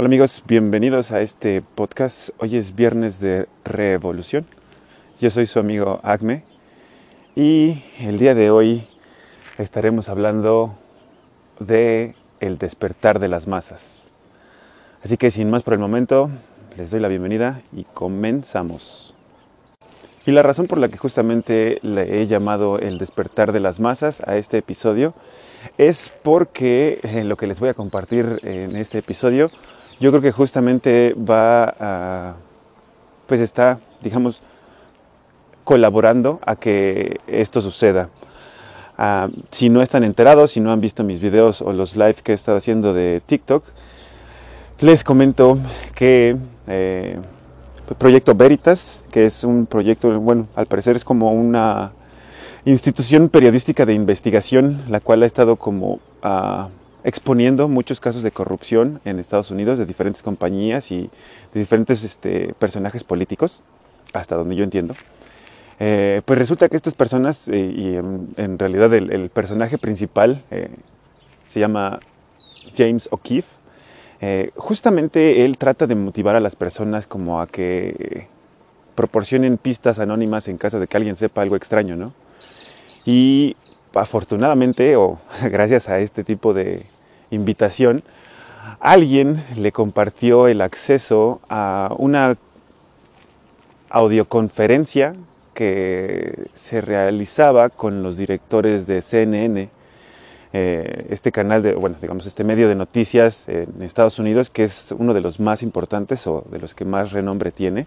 Hola amigos, bienvenidos a este podcast. Hoy es viernes de revolución. Yo soy su amigo Acme y el día de hoy estaremos hablando de el despertar de las masas. Así que sin más por el momento, les doy la bienvenida y comenzamos. Y la razón por la que justamente le he llamado el despertar de las masas a este episodio es porque eh, lo que les voy a compartir en este episodio yo creo que justamente va a, pues está, digamos, colaborando a que esto suceda. Ah, si no están enterados, si no han visto mis videos o los live que he estado haciendo de TikTok, les comento que eh, Proyecto Veritas, que es un proyecto, bueno, al parecer es como una institución periodística de investigación, la cual ha estado como uh, exponiendo muchos casos de corrupción en Estados Unidos de diferentes compañías y de diferentes este, personajes políticos, hasta donde yo entiendo. Eh, pues resulta que estas personas, eh, y en, realidad el, personaje principal eh, se llama James O'Keefe, justamente él trata de motivar a las personas como a que proporcionen pistas anónimas en caso de que alguien sepa algo extraño, ¿no? Y afortunadamente o gracias a este tipo de invitación, alguien le compartió el acceso a una audioconferencia que se realizaba con los directores de CNN, eh, este canal de, bueno, digamos, este medio de noticias en Estados Unidos, que es uno de los más importantes o de los que más renombre tiene.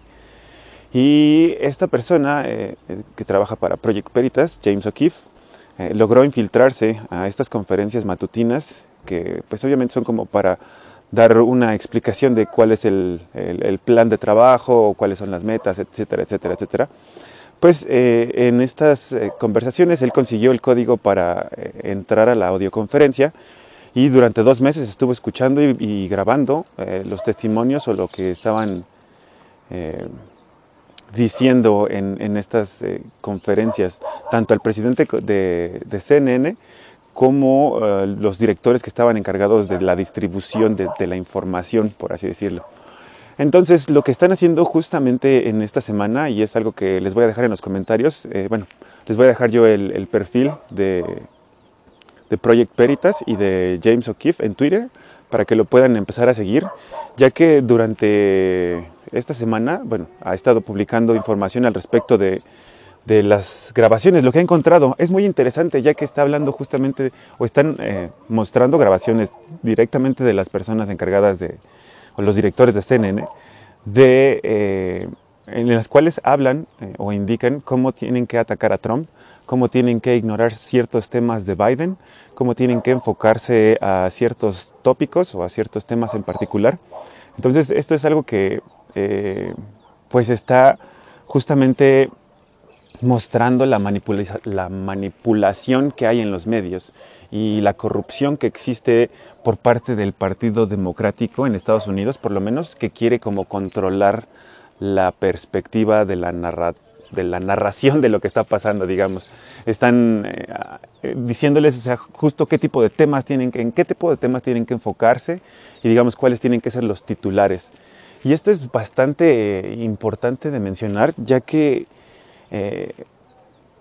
Y esta persona eh, que trabaja para Project Peritas, James O'Keefe, eh, logró infiltrarse a estas conferencias matutinas que pues obviamente son como para dar una explicación de cuál es el, plan de trabajo, cuáles son las metas, etcétera, etcétera, etcétera. Pues eh, en estas eh, conversaciones él consiguió el código para entrar a la audioconferencia y durante dos meses estuvo escuchando y, grabando los testimonios o lo que estaban diciendo en, estas eh, conferencias, tanto al presidente de, CNN como eh, los directores que estaban encargados de la distribución de, la información, por así decirlo. Entonces, lo que están haciendo justamente en esta semana, y es algo que les voy a dejar en los comentarios, eh, bueno, les voy a dejar yo el, perfil de, de Project Peritas y de James O'Keefe en Twitter para que lo puedan empezar a seguir, ya que durante esta semana, bueno, ha estado publicando información al respecto de, las grabaciones, lo que ha encontrado. Es muy interesante ya que está hablando justamente, o están eh, mostrando grabaciones directamente de las personas encargadas de, o los directores de CNN, de, eh, en las cuales hablan eh, o indican cómo tienen que atacar a Trump, cómo tienen que ignorar ciertos temas de Biden, cómo tienen que enfocarse a ciertos tópicos o a ciertos temas en particular. Entonces, esto es algo que eh, pues está justamente mostrando la, la manipulación que hay en los medios y la corrupción que existe por parte del Partido Democrático en Estados Unidos, por lo menos, que quiere como controlar la perspectiva de la, de la narración de lo que está pasando, digamos. Están eh, diciéndoles o sea, justo qué tipo de temas tienen que, en qué tipo de temas tienen que enfocarse y digamos cuáles tienen que ser los titulares. Y esto es bastante eh, importante de mencionar, ya que eh,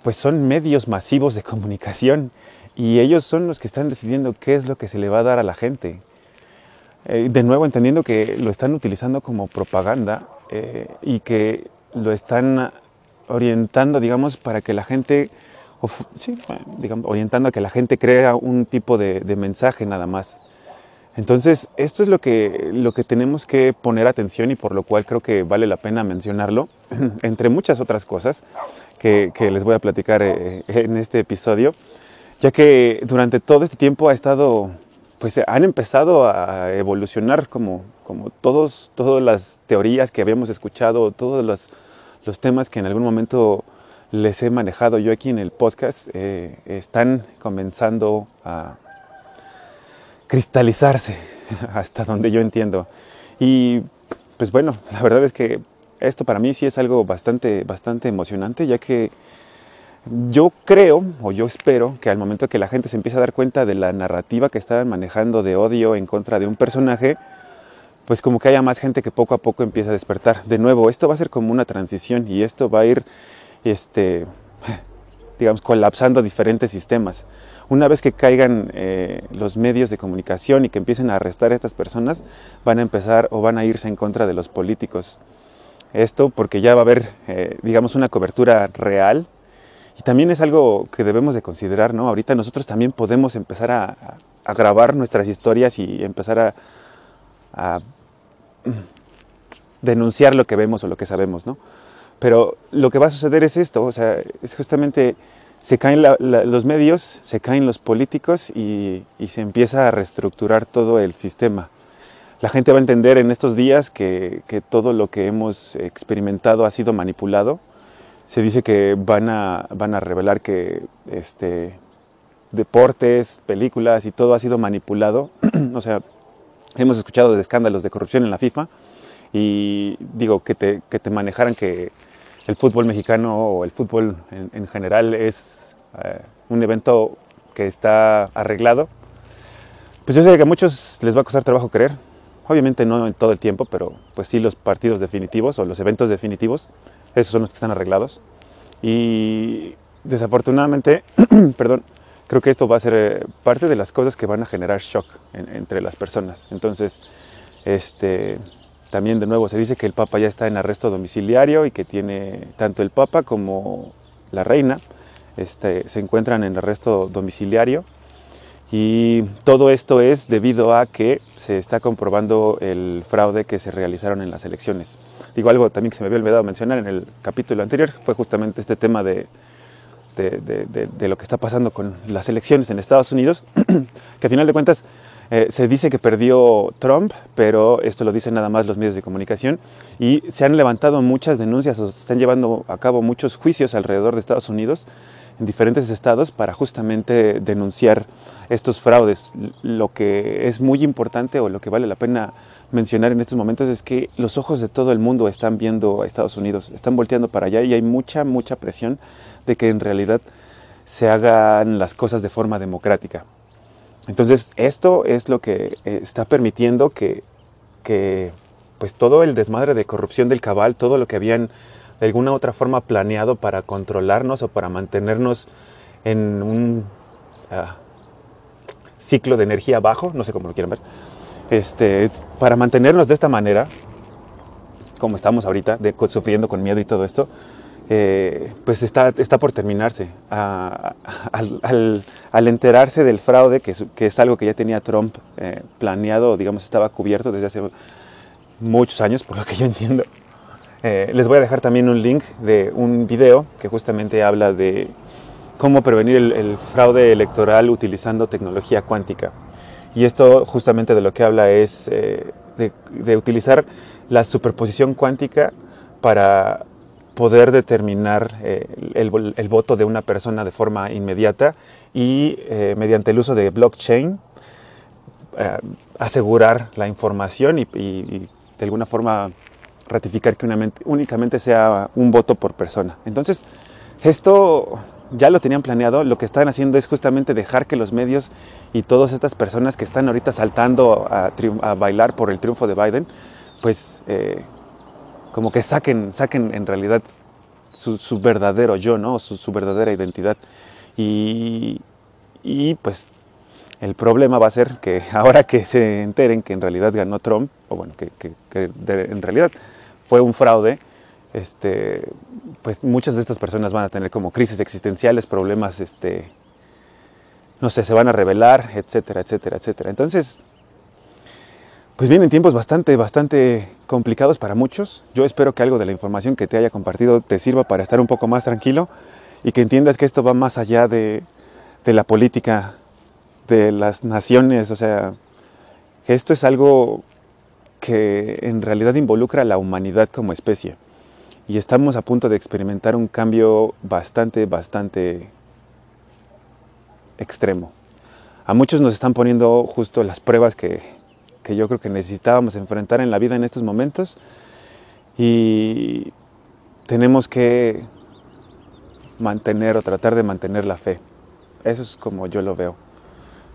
pues son medios masivos de comunicación y ellos son los que están decidiendo qué es lo que se le va a dar a la gente. Eh, de nuevo, entendiendo que lo están utilizando como propaganda y que lo están orientando, digamos, para que la gente, sí, digamos, orientando a que la gente crea un tipo de mensaje nada más. Entonces, esto es lo que, lo que tenemos que poner atención y por lo cual creo que vale la pena mencionarlo, entre muchas otras cosas que, les voy a platicar eh, en este episodio, ya que durante todo este tiempo ha estado, pues han empezado a evolucionar como, como todos, todas las teorías que habíamos escuchado, todos los, los temas que en algún momento les he manejado yo aquí en el podcast, eh, están comenzando a cristalizarse, hasta donde yo entiendo. Y pues bueno, la verdad es que esto para mí sí es algo bastante, bastante emocionante, ya que yo creo, o yo espero, que al momento que la gente se empiece a dar cuenta de la narrativa que estaban manejando de odio en contra de un personaje, pues como que haya más gente que poco a poco empieza a despertar. De nuevo, esto va a ser como una transición y esto va a ir, este, digamos, colapsando diferentes sistemas. Una vez que caigan eh, los medios de comunicación y que empiecen a arrestar a estas personas, van a empezar o van a irse en contra de los políticos. Esto porque ya va a haber, eh, digamos, una cobertura real y también es algo que debemos de considerar, ¿no? Ahorita nosotros también podemos empezar a, a grabar nuestras historias y empezar a, a denunciar lo que vemos o lo que sabemos, ¿no? Pero lo que va a suceder es esto, o sea, es justamente se caen los medios, se caen los políticos y, se empieza a reestructurar todo el sistema. La gente va a entender en estos días que, todo lo que hemos experimentado ha sido manipulado. Se dice que van a, revelar que este, deportes, películas y todo ha sido manipulado. o sea, hemos escuchado de escándalos de corrupción en la FIFA y digo que te, que te manejaran que el fútbol mexicano o el fútbol en, general es eh, un evento que está arreglado. Pues yo sé que a muchos les va a costar trabajo creer, obviamente no en todo el tiempo, pero pues sí los partidos definitivos o los eventos definitivos, esos son los que están arreglados. Y desafortunadamente, perdón, creo que esto va a ser eh, parte de las cosas que van a generar shock entre las personas. Entonces, este, también de nuevo se dice que el Papa ya está en arresto domiciliario y que tiene tanto el Papa como la reina este, se encuentran en arresto domiciliario. Y todo esto es debido a que se está comprobando el fraude que se realizaron en las elecciones. Digo algo también que se me había olvidado mencionar en el capítulo anterior, fue justamente este tema de, de, lo que está pasando con las elecciones en Estados Unidos, que a final de cuentas eh, se dice que perdió Trump, pero esto lo dicen nada más los medios de comunicación, y se han levantado muchas denuncias o se están llevando a cabo muchos juicios alrededor de Estados Unidos, en diferentes estados, para justamente denunciar estos fraudes. Lo que es muy importante o lo que vale la pena mencionar en estos momentos es que los ojos de todo el mundo están viendo a Estados Unidos, están volteando para allá y hay mucha, mucha presión de que en realidad se hagan las cosas de forma democrática. Entonces, esto es lo que eh, está permitiendo que, que pues todo el desmadre de corrupción del cabal, todo lo que habían de alguna otra forma planeado para controlarnos o para mantenernos en un ah, ciclo de energía bajo, no sé cómo lo quieran ver, este, para mantenernos de esta manera, como estamos ahorita, sufriendo con miedo y todo esto, eh, pues está, está por terminarse. al, enterarse del fraude, que es, algo que ya tenía Trump eh, planeado, digamos, estaba cubierto desde hace muchos años, por lo que yo entiendo. Eh, les voy a dejar también un link de un video que justamente habla de cómo prevenir el fraude electoral utilizando tecnología cuántica. Y esto justamente de lo que habla es de utilizar la superposición cuántica para poder determinar eh, el, voto de una persona de forma inmediata y eh, mediante el uso de blockchain eh, asegurar la información y, de alguna forma ratificar que únicamente sea un voto por persona. Entonces, esto ya lo tenían planeado, lo que están haciendo es justamente dejar que los medios y todas estas personas que están ahorita saltando a, a bailar por el triunfo de Biden, pues como que saquen, saquen en realidad su, verdadero yo, ¿no? Su, verdadera identidad. Y, pues el problema va a ser que ahora que se enteren que en realidad ganó Trump, o bueno, que, en realidad fue un fraude, este, pues muchas de estas personas van a tener como crisis existenciales, problemas, este, no sé, se van a revelar, etcétera, etcétera, etcétera. Entonces, pues vienen tiempos bastante, bastante complicados para muchos. Yo espero que algo de la información que te haya compartido te sirva para estar un poco más tranquilo y que entiendas que esto va más allá de, la política de las naciones. O sea, que esto es algo que en realidad involucra a la humanidad como especie. Y estamos a punto de experimentar un cambio bastante, bastante extremo. A muchos nos están poniendo justo las pruebas que, que yo creo que necesitábamos enfrentar en la vida en estos momentos y tenemos que mantener o tratar de mantener la fe. Eso es como yo lo veo.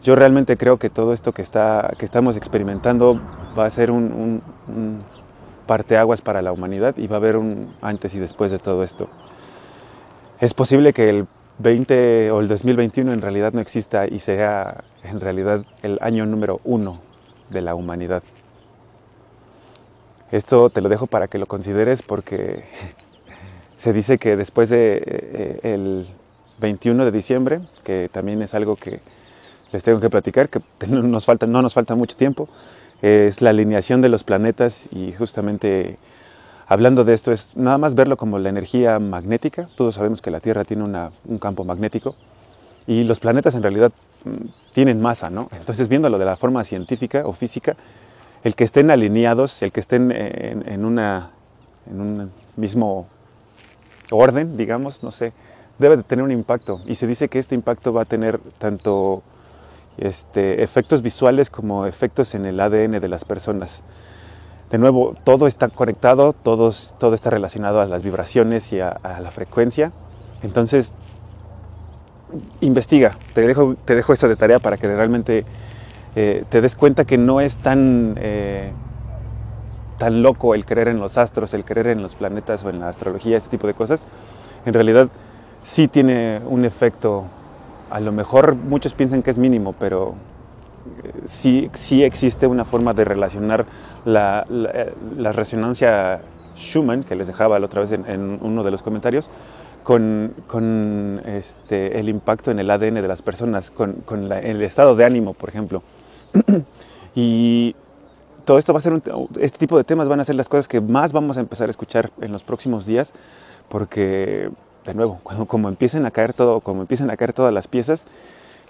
yo realmente creo que todo esto que, está, que estamos experimentando va a ser un, un, un parteaguas para la humanidad y va a haber un antes y después de todo esto. Es posible que el 20 o el 2021 en realidad no exista y sea en realidad el año número uno de la humanidad. Esto te lo dejo para que lo consideres porque se dice que después de eh, el 21 de diciembre, que también es algo que les tengo que platicar, que no nos falta, no nos falta mucho tiempo, es la alineación de los planetas y justamente hablando de esto es nada más verlo como la energía magnética. Todos sabemos que la Tierra tiene un campo magnético y los planetas en realidad mm, tienen masa, ¿no? Entonces viéndolo de la forma científica o física, el que estén alineados, el que estén en, una, en un mismo orden, digamos, no sé, debe de tener un impacto. Y se dice que este impacto va a tener tanto este, efectos visuales como efectos en el ADN de las personas. De nuevo, todo está conectado, todo está relacionado a las vibraciones y a, la frecuencia. Entonces, investiga, te dejo, te dejo esto de tarea para que realmente eh, te des cuenta que no es tan, eh, tan loco el creer en los astros, el creer en los planetas o en la astrología, este tipo de cosas. En realidad sí tiene un efecto a lo mejor muchos piensan que es mínimo, pero eh, sí, sí existe una forma de relacionar la, la, resonancia Schumann, que les dejaba la otra vez en, uno de los comentarios, con, con este, el impacto en el ADN de las personas, con, con el estado de ánimo, por ejemplo. y todo esto va a ser, este tipo de temas van a ser las cosas que más vamos a empezar a escuchar en los próximos días, porque de nuevo, cuando como empiecen a caer todo, como empiecen a caer todas las piezas,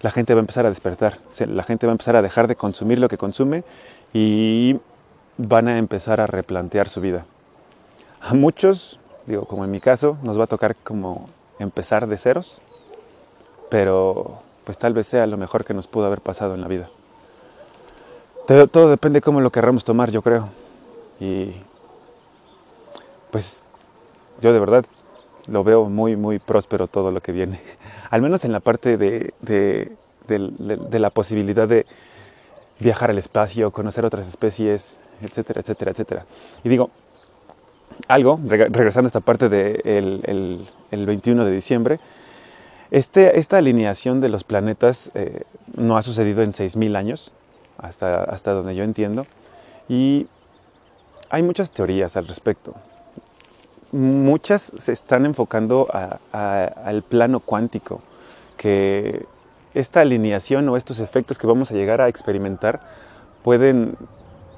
la gente va a empezar a despertar, la gente va a empezar a dejar de consumir lo que consume y van a empezar a replantear su vida. A muchos, digo, como en mi caso, nos va a tocar como empezar de ceros, pero pues tal vez sea lo mejor que nos pudo haber pasado en la vida. Todo, todo depende de cómo lo querramos tomar, yo creo. Y pues yo de verdad lo veo muy, muy próspero todo lo que viene. Al menos en la parte de, de, la posibilidad de viajar al espacio, conocer otras especies, etcétera, etcétera, etcétera. Y digo, algo, regresando a esta parte del de el, 21 de diciembre, este, esta alineación de los planetas eh, no ha sucedido en 6.000 años, hasta, hasta donde yo entiendo, y hay muchas teorías al respecto. Muchas se están enfocando al plano cuántico, que esta alineación o estos efectos que vamos a llegar a experimentar pueden,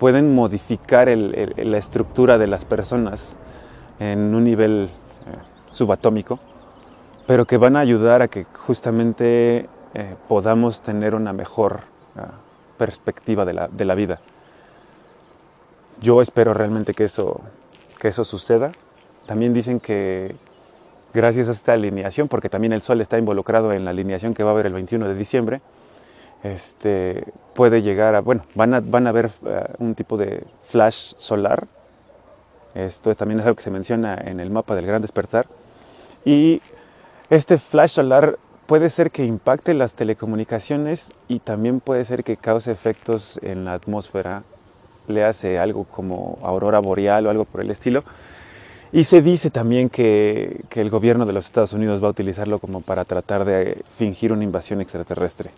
pueden modificar la estructura de las personas en un nivel eh, subatómico, pero que van a ayudar a que justamente eh, podamos tener una mejor ah, perspectiva de la, de la, vida. Yo espero realmente que eso, que eso suceda también dicen que gracias a esta alineación, porque también el Sol está involucrado en la alineación que va a haber el 21 de diciembre, este, puede llegar a, bueno, van a, van a ver eh, un tipo de flash solar. Esto también es algo que se menciona en el mapa del Gran Despertar. Y este flash solar puede ser que impacte las telecomunicaciones y también puede ser que cause efectos en la atmósfera, le hace algo como aurora boreal o algo por el estilo, y se dice también que, que, el gobierno de los Estados Unidos va a utilizarlo como para tratar de fingir una invasión extraterrestre.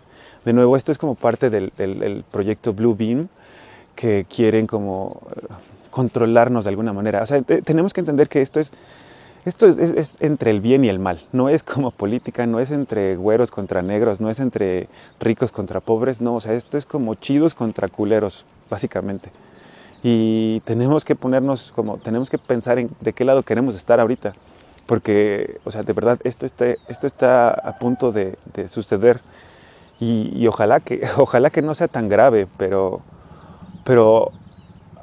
De nuevo, esto es como parte del, del, proyecto Blue Beam, que quieren como eh, controlarnos de alguna manera. O sea, tenemos que entender que esto es, esto es, es, entre el bien y el mal. No es como política, no es entre güeros contra negros, no es entre ricos contra pobres, no. O sea, esto es como chidos contra culeros, básicamente y tenemos que ponernos como, tenemos que pensar en de qué lado queremos estar ahorita, porque, o sea, de verdad, esto está, esto está a punto de, suceder y, ojalá, que, ojalá que no sea tan grave, pero, pero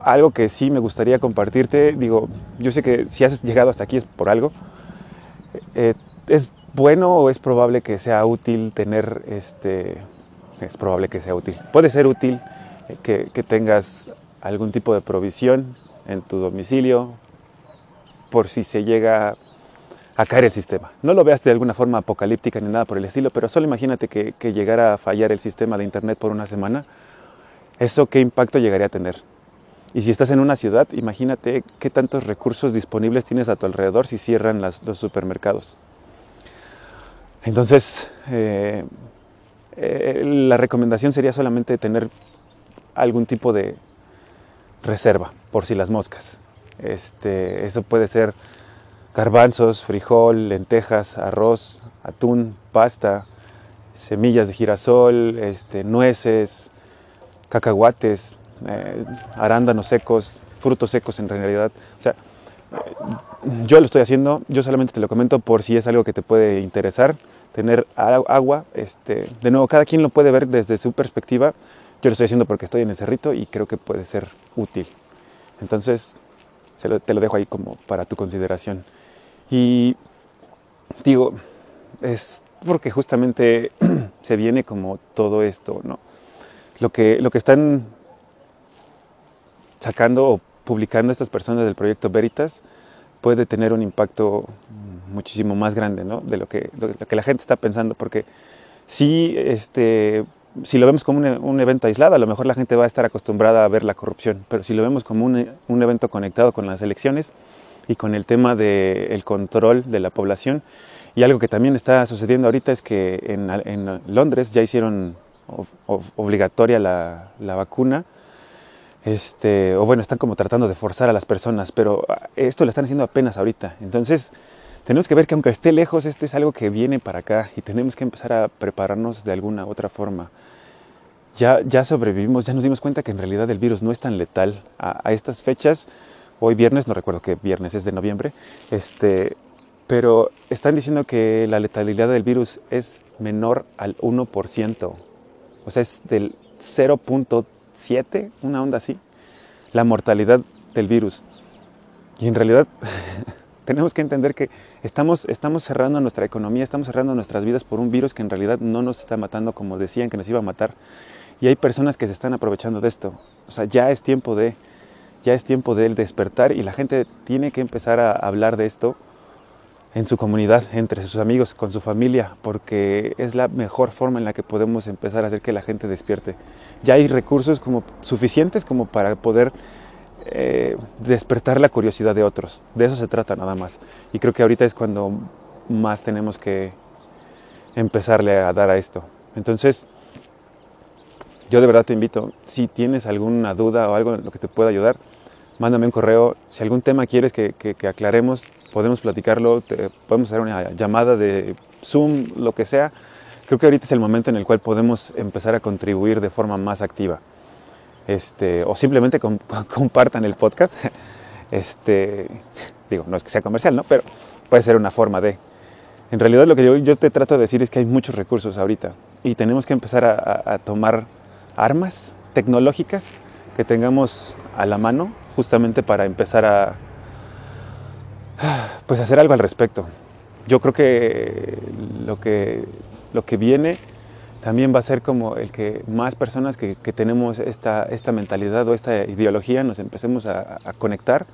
algo que sí me gustaría compartirte, digo, yo sé que si has llegado hasta aquí es por algo, eh, es bueno o es probable que sea útil tener este, es probable que sea útil, puede ser útil que, que tengas algún tipo de provisión en tu domicilio por si se llega a caer el sistema. No lo veas de alguna forma apocalíptica ni nada por el estilo, pero solo imagínate que, llegara a fallar el sistema de Internet por una semana, ¿eso qué impacto llegaría a tener? Y si estás en una ciudad, imagínate qué tantos recursos disponibles tienes a tu alrededor si cierran los supermercados. Entonces, eh, eh, la recomendación sería solamente tener algún tipo de reserva por si las moscas. Este, eso puede ser garbanzos, frijol, lentejas, arroz, atún, pasta, semillas de girasol, este, nueces, cacahuates, eh, arándanos secos, frutos secos en realidad. O sea, yo lo estoy haciendo, yo solamente te lo comento por si es algo que te puede interesar, tener agua. Este, de nuevo, cada quien lo puede ver desde su perspectiva. Yo lo estoy haciendo porque estoy en el cerrito y creo que puede ser útil. Entonces, te lo dejo ahí como para tu consideración. Y digo, es porque justamente se viene como todo esto, ¿no? Lo que, lo que están sacando o publicando estas personas del proyecto Veritas puede tener un impacto muchísimo más grande ¿no? de, lo que, lo que la gente está pensando, porque si, este, si lo vemos como un, un, evento aislado, a lo mejor la gente va a estar acostumbrada a ver la corrupción, pero si lo vemos como un, un evento conectado con las elecciones y con el tema del de control de la población, y algo que también está sucediendo ahorita es que en, en Londres ya hicieron obligatoria la, la vacuna, este, o bueno, están como tratando de forzar a las personas, pero ah, esto lo están haciendo apenas ahorita. Entonces, tenemos que ver que aunque esté lejos, esto es algo que viene para acá y tenemos que empezar a prepararnos de alguna otra forma. Ya, ya sobrevivimos, ya nos dimos cuenta que en realidad el virus no es tan letal. A, a estas fechas, hoy viernes, no recuerdo qué viernes es de noviembre, este, pero están diciendo que la letalidad del virus es menor al 1%. O sea, es del 0.3 7, una onda así, la mortalidad del virus. Y en realidad tenemos que entender que estamos, estamos cerrando nuestra economía, estamos cerrando nuestras vidas por un virus que en realidad no nos está matando como decían que nos iba a matar. Y hay personas que se están aprovechando de esto. O sea, ya es tiempo de, ya es tiempo de despertar y la gente tiene que empezar a hablar de esto en su comunidad, entre sus amigos, con su familia, porque es la mejor forma en la que podemos empezar a hacer que la gente despierte. Ya hay recursos como suficientes como para poder eh, despertar la curiosidad de otros. De eso se trata nada más. Y creo que ahorita es cuando más tenemos que empezarle a dar a esto. Entonces, yo de verdad te invito, si tienes alguna duda o algo en lo que te pueda ayudar, mándame un correo. Si algún tema quieres que, aclaremos, podemos platicarlo, podemos hacer una llamada de Zoom, lo que sea. Creo que ahorita es el momento en el cual podemos empezar a contribuir de forma más activa. Este, o simplemente compartan el podcast. Este, digo, no es que sea comercial, ¿no? Pero puede ser una forma de. En realidad lo que yo, te trato de decir es que hay muchos recursos ahorita y tenemos que empezar a tomar armas tecnológicas que tengamos a la mano justamente para empezar a, pues hacer algo al respecto. Yo creo que lo que, lo que viene también va a ser como el que más personas que, que tenemos esta, esta, mentalidad o esta ideología nos empecemos a, conectar,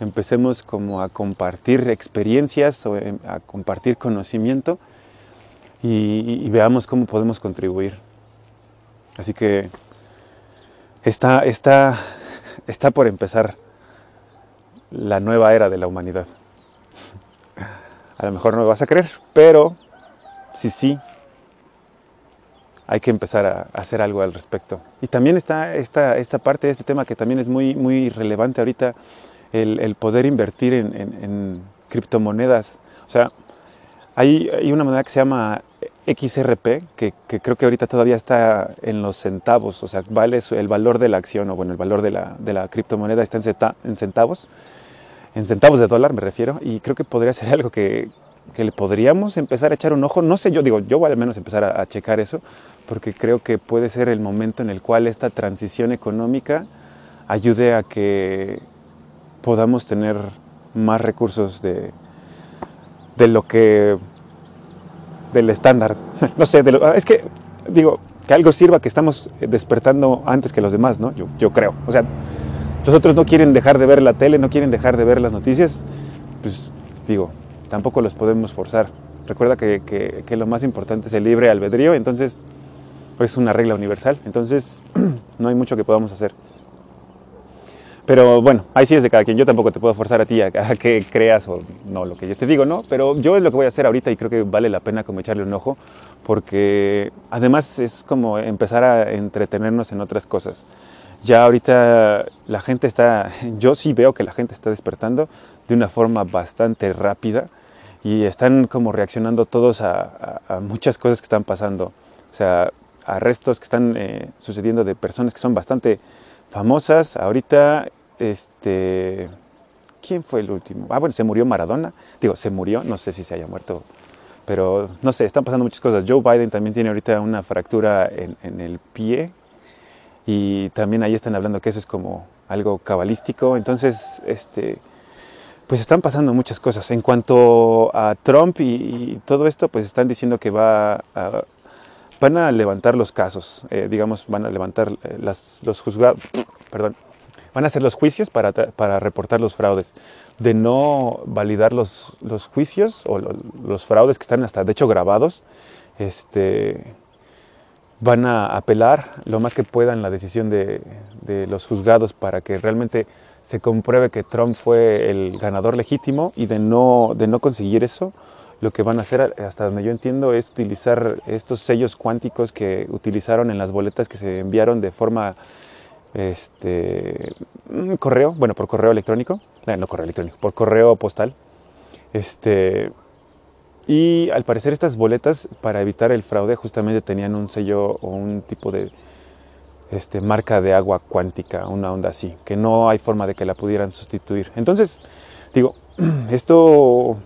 empecemos como a compartir experiencias o em, a compartir conocimiento y veamos cómo podemos contribuir. Así que está, está, está por empezar la nueva era de la humanidad. A lo mejor no me vas a creer, pero sí, sí, hay que empezar a hacer algo al respecto. Y también está esta, esta parte de este tema que también es muy, muy relevante ahorita, el, poder invertir en, en, en, criptomonedas. O sea, hay, hay, una moneda que se llama XRP, que, creo que ahorita todavía está en los centavos, o sea, vale el valor de la acción, o bueno, el valor de la, de la criptomoneda está en centavos en centavos de dólar me refiero, y creo que podría ser algo que, que, le podríamos empezar a echar un ojo. No sé, yo digo, yo voy al menos empezar a, a, checar eso, porque creo que puede ser el momento en el cual esta transición económica ayude a que podamos tener más recursos de, de lo que del estándar. No sé, de lo, es que digo, que algo sirva que estamos despertando antes que los demás, ¿no? Yo, yo creo. O sea, los otros no quieren dejar de ver la tele, no quieren dejar de ver las noticias, pues digo, tampoco los podemos forzar. Recuerda que, que, lo más importante es el libre albedrío, entonces pues, es una regla universal, entonces no hay mucho que podamos hacer. Pero bueno, ahí sí es de cada quien. Yo tampoco te puedo forzar a ti a, que creas o no lo que yo te digo, ¿no? Pero yo es lo que voy a hacer ahorita y creo que vale la pena como echarle un ojo porque además es como empezar a entretenernos en otras cosas. Ya ahorita la gente está, yo sí veo que la gente está despertando de una forma bastante rápida y están como reaccionando todos a, muchas cosas que están pasando. O sea, arrestos que están eh, sucediendo de personas que son bastante famosas. Ahorita este, ¿quién fue el último? Ah, bueno, se murió Maradona. Digo, se murió, no sé si se haya muerto, pero no sé, están pasando muchas cosas. Joe Biden también tiene ahorita una fractura en, el pie y también ahí están hablando que eso es como algo cabalístico. Entonces, este, pues están pasando muchas cosas. En cuanto a Trump y, todo esto, pues están diciendo que va a, van a levantar los casos, eh, digamos, van a levantar eh, los juzgados, perdón, van a hacer los juicios para, para reportar los fraudes. De no validar los, los juicios o los fraudes que están hasta de hecho grabados, este, van a apelar lo más que puedan la decisión de, de, los juzgados para que realmente se compruebe que Trump fue el ganador legítimo y de no, de no conseguir eso, lo que van a hacer, hasta donde yo entiendo, es utilizar estos sellos cuánticos que utilizaron en las boletas que se enviaron de forma este, correo, bueno, por correo electrónico, eh, no correo electrónico, por correo postal. Este, y al parecer estas boletas, para evitar el fraude, justamente tenían un sello o un tipo de este, marca de agua cuántica, una onda así, que no hay forma de que la pudieran sustituir. Entonces, digo, esto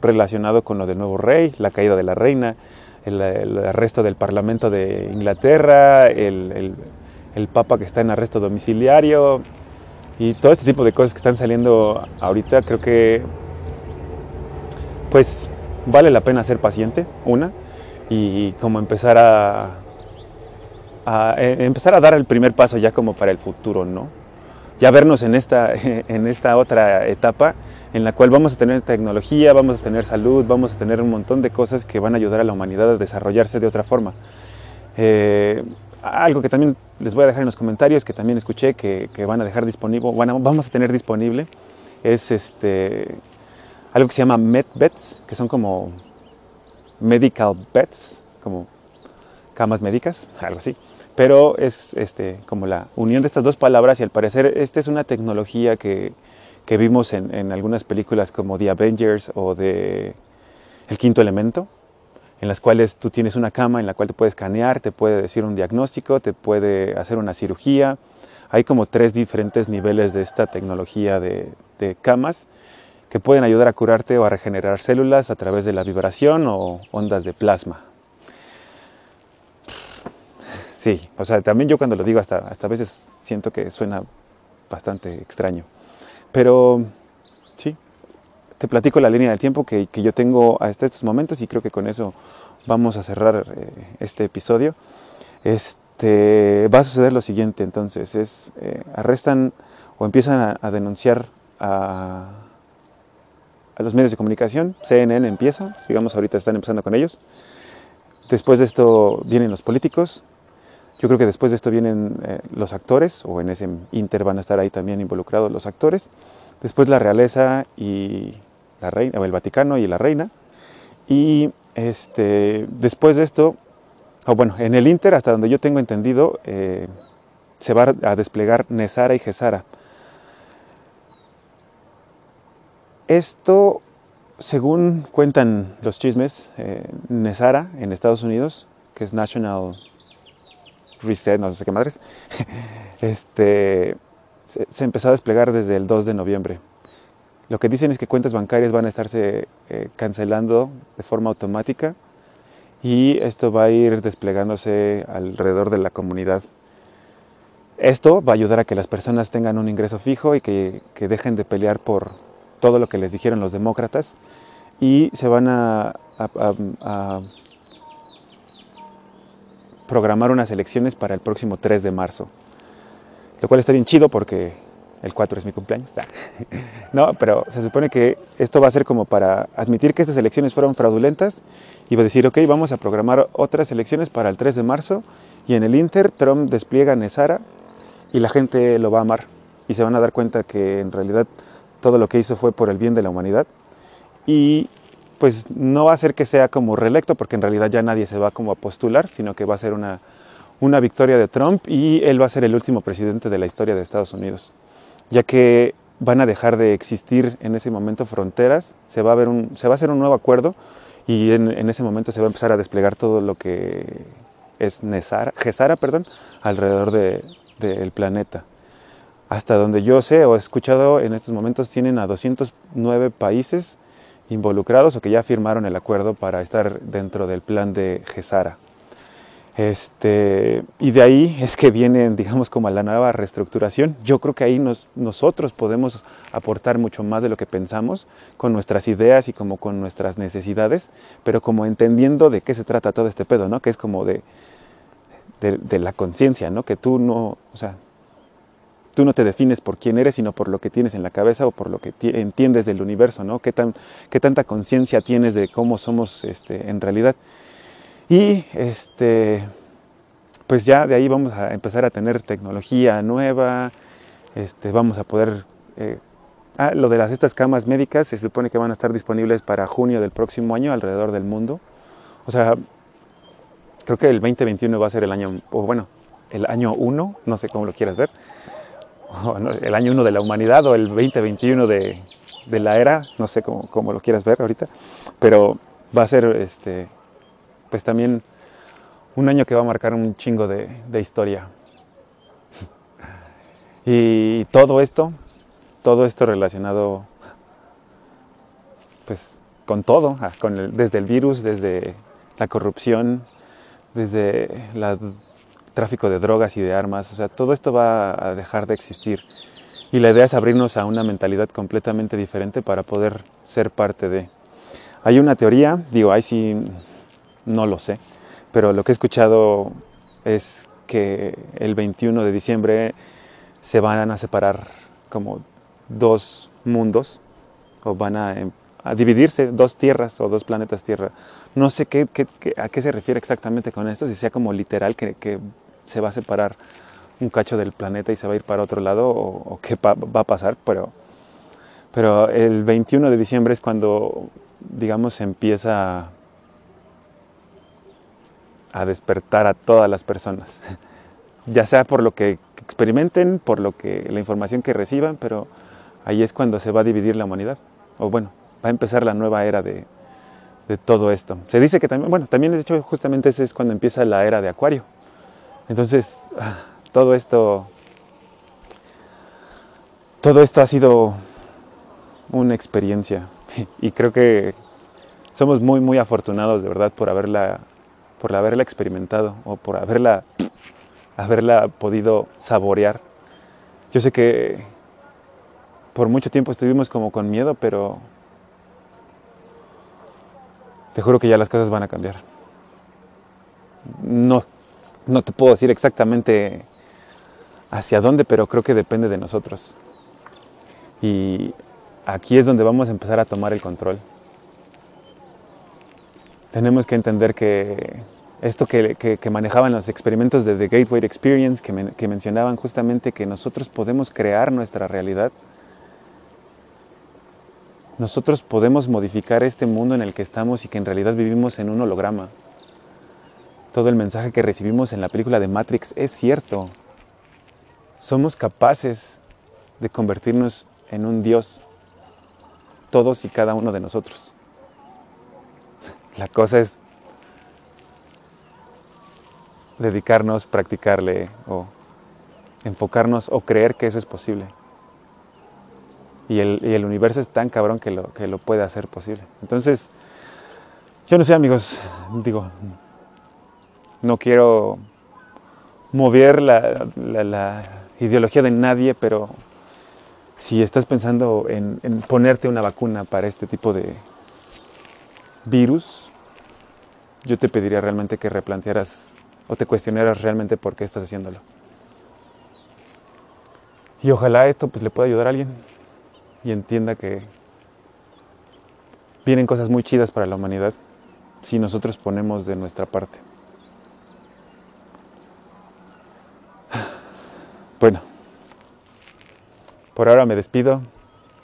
relacionado con lo del nuevo rey, la caída de la reina, el, arresto del Parlamento de Inglaterra, el Papa que está en arresto domiciliario y todo este tipo de cosas que están saliendo ahorita, creo que pues vale la pena ser paciente, una, y como empezar a, eh, empezar a dar el primer paso ya como para el futuro, ¿no? Ya vernos en esta, en esta otra etapa en la cual vamos a tener tecnología, vamos a tener salud, vamos a tener un montón de cosas que van a ayudar a la humanidad a desarrollarse de otra forma. Eh, algo que también les voy a dejar en los comentarios, que también escuché que, van a dejar disponible, bueno, vamos a tener disponible, es este, algo que se llama MedBeds, que son como medical beds, como camas médicas, algo así. Pero es este, como la unión de estas dos palabras y al parecer esta es una tecnología que, que vimos en, en algunas películas como The Avengers o de El Quinto Elemento, en las cuales tú tienes una cama en la cual te puedes escanear, te puede decir un diagnóstico, te puede hacer una cirugía. Hay como tres diferentes niveles de esta tecnología de, camas que pueden ayudar a curarte o a regenerar células a través de la vibración o ondas de plasma. Sí, o sea, también yo cuando lo digo hasta, hasta a veces siento que suena bastante extraño. Pero sí, te platico la línea del tiempo que, yo tengo hasta estos momentos y creo que con eso vamos a cerrar eh, este episodio. Este, va a suceder lo siguiente entonces, es eh, arrestan o empiezan a, denunciar a, a, los medios de comunicación, CNN empieza, digamos ahorita están empezando con ellos, después de esto vienen los políticos, yo creo que después de esto vienen eh, los actores, o en ese inter van a estar ahí también involucrados los actores, después la realeza y la reina, el Vaticano y la reina. Y este, después de esto, o bueno, en el Inter, hasta donde yo tengo entendido, eh, se va a desplegar Nesara y Gesara. Esto, según cuentan los chismes, eh, Nesara en Estados Unidos, que es National Reset, no sé qué madres, este, se empezó a desplegar desde el 2 de noviembre. Lo que dicen es que cuentas bancarias van a estarse eh, cancelando de forma automática y esto va a ir desplegándose alrededor de la comunidad. Esto va a ayudar a que las personas tengan un ingreso fijo y que, dejen de pelear por todo lo que les dijeron los demócratas y se van a, a programar unas elecciones para el próximo 3 de marzo. Lo cual está bien chido porque el 4 es mi cumpleaños. No, pero se supone que esto va a ser como para admitir que estas elecciones fueron fraudulentas. Y va a decir, ok, vamos a programar otras elecciones para el 3 de marzo y en el Inter Trump despliega Nesara y la gente lo va a amar. Y se van a dar cuenta que en realidad todo lo que hizo fue por el bien de la humanidad. Y pues no va a ser que sea como reelecto porque en realidad ya nadie se va como a postular, sino que va a ser una, una victoria de Trump y él va a ser el último presidente de la historia de Estados Unidos, ya que van a dejar de existir en ese momento fronteras, se va a, ver un, se va a hacer un nuevo acuerdo y en, ese momento se va a empezar a desplegar todo lo que es Gesara perdón, alrededor del planeta. Hasta donde yo sé o he escuchado, en estos momentos tienen a 209 países involucrados o que ya firmaron el acuerdo para estar dentro del plan de Gesara. Este, y de ahí es que viene, digamos, como la nueva reestructuración. Yo creo que ahí nos, nosotros podemos aportar mucho más de lo que pensamos con nuestras ideas y como con nuestras necesidades, pero como entendiendo de qué se trata todo este pedo, ¿no? Que es como de, de, la conciencia, ¿no? Que tú no, o sea, tú no te defines por quién eres, sino por lo que tienes en la cabeza o por lo que entiendes del universo, ¿no? ¿Qué, tan, qué tanta conciencia tienes de cómo somos este, en realidad? Y este, pues ya de ahí vamos a empezar a tener tecnología nueva, este, vamos a poder... Eh, ah, lo de las estas camas médicas se supone que van a estar disponibles para junio del próximo año alrededor del mundo. O sea, creo que el 2021 va a ser el año, o bueno, el año 1, no sé cómo lo quieras ver, el año 1 de la humanidad o el 2021 de, de la era, no sé cómo, cómo, lo quieras ver ahorita, pero va a ser este, pues también un año que va a marcar un chingo de, historia. Y todo esto, todo esto relacionado pues con todo, ah, con desde el virus, desde la corrupción, desde el tráfico de drogas y de armas, o sea, todo esto va a dejar de existir. Y la idea es abrirnos a una mentalidad completamente diferente para poder ser parte de. Hay una teoría, digo, ahí sí no lo sé, pero lo que he escuchado es que el 21 de diciembre se van a separar como dos mundos o van a, em, dividirse dos tierras o dos planetas tierra. No sé a qué se refiere exactamente con esto, si sea como literal que, se va a separar un cacho del planeta y se va a ir para otro lado o, qué va a pasar, pero el 21 de diciembre es cuando, digamos, empieza a despertar a todas las personas, ya sea por lo que experimenten, por lo que la información que reciban, pero ahí es cuando se va a dividir la humanidad, o bueno, va a empezar la nueva era de, todo esto. Se dice que también, bueno, también de hecho justamente ese es cuando empieza la era de Acuario. Entonces, ah, todo esto, todo esto ha sido una experiencia y creo que somos muy, muy afortunados de verdad por haberla por haberla experimentado o por haberla, haberla podido saborear. Yo sé que por mucho tiempo estuvimos como con miedo, pero te juro que ya las cosas van a cambiar. No, no te puedo decir exactamente hacia dónde, pero creo que depende de nosotros. Y aquí es donde vamos a empezar a tomar el control. Tenemos que entender que esto que, manejaban los experimentos de The Gateway Experience, que, mencionaban justamente que nosotros podemos crear nuestra realidad. Nosotros podemos modificar este mundo en el que estamos y que en realidad vivimos en un holograma. Todo el mensaje que recibimos en la película de Matrix es cierto. Somos capaces de convertirnos en un Dios, todos y cada uno de nosotros. La cosa es dedicarnos, practicarle o enfocarnos o creer que eso es posible. Y el, universo es tan cabrón que lo, que lo puede hacer posible. Entonces, yo no sé amigos, digo, no quiero mover la, ideología de nadie, pero si estás pensando en, en, ponerte una vacuna para este tipo de virus, yo te pediría realmente que replantearas o te cuestionaras realmente por qué estás haciéndolo. Y ojalá esto pues le pueda ayudar a alguien y entienda que vienen cosas muy chidas para la humanidad si nosotros ponemos de nuestra parte. Bueno, por ahora me despido,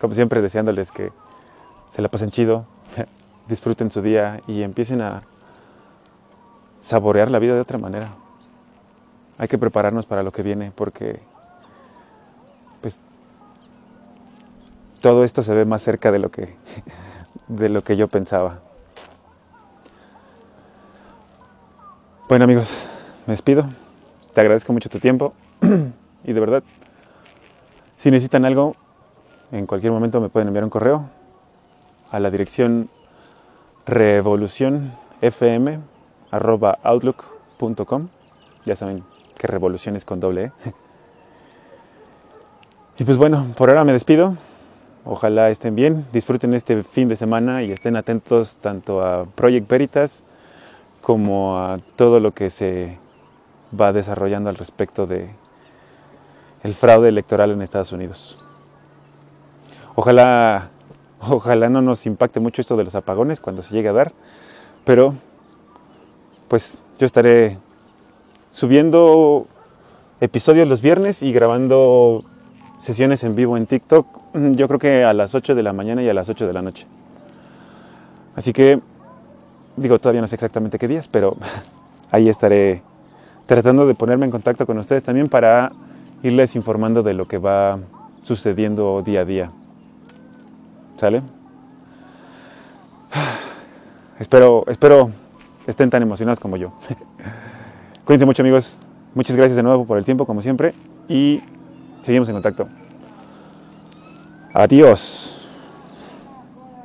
como siempre deseándoles que se la pasen chido, disfruten su día y empiecen a saborear la vida de otra manera. Hay que prepararnos para lo que viene porque pues todo esto se ve más cerca de lo que de lo que yo pensaba. Bueno amigos, me despido. Te agradezco mucho tu tiempo y de verdad, si necesitan algo, en cualquier momento me pueden enviar un correo a la dirección revolucionfm.outlook.com. Ya saben que revolución es con doble E. Y pues bueno, por ahora me despido. Ojalá estén bien, disfruten este fin de semana y estén atentos tanto a Project Veritas como a todo lo que se va desarrollando al respecto de el fraude electoral en Estados Unidos. Ojalá, ojalá no nos impacte mucho esto de los apagones cuando se llegue a dar, pero pues yo estaré subiendo episodios los viernes y grabando sesiones en vivo en TikTok, yo creo que a las 8 de la mañana y a las 8 de la noche. Así que Digo, todavía no sé exactamente qué días, pero ahí estaré tratando de ponerme en contacto con ustedes también para irles informando de lo que va sucediendo día a día. ¿Sale? Espero, espero estén tan emocionados como yo. Cuídense mucho amigos. Muchas gracias de nuevo por el tiempo, como siempre. Y seguimos en contacto. Adiós.